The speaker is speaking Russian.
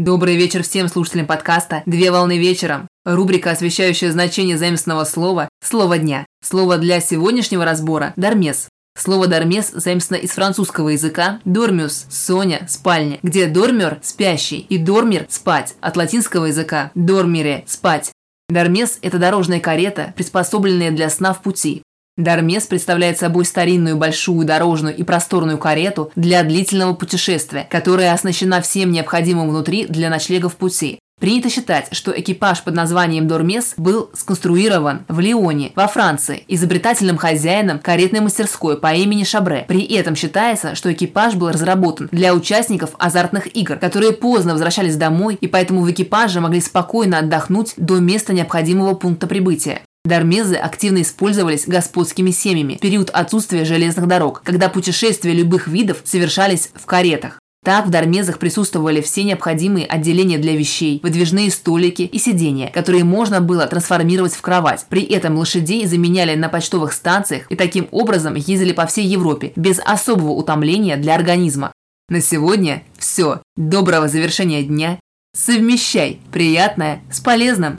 Добрый вечер всем слушателям подкаста «Две волны вечером». Рубрика, освещающая значение заимственного слова «Слово дня». Слово для сегодняшнего разбора – «дармес». Слово «дармес» заимствовано из французского языка «дормюс» – «соня», «спальня», где «дормер» – «спящий» и «дормир» – «спать», от латинского языка «дормире» – «спать». Дармес – это дорожная карета, приспособленная для сна в пути. Дармес представляет собой старинную большую дорожную и просторную карету для длительного путешествия, которая оснащена всем необходимым внутри для ночлега в пути. Принято считать, что экипаж под названием Дормес был сконструирован в Лионе, во Франции, изобретательным хозяином каретной мастерской по имени Шабре. При этом считается, что экипаж был разработан для участников азартных игр, которые поздно возвращались домой и поэтому в экипаже могли спокойно отдохнуть до места необходимого пункта прибытия. Дармезы активно использовались господскими семьями в период отсутствия железных дорог, когда путешествия любых видов совершались в каретах. Так в Дармезах присутствовали все необходимые отделения для вещей, выдвижные столики и сиденья, которые можно было трансформировать в кровать. При этом лошадей заменяли на почтовых станциях и таким образом ездили по всей Европе без особого утомления для организма. На сегодня все. Доброго завершения дня. Совмещай приятное с полезным.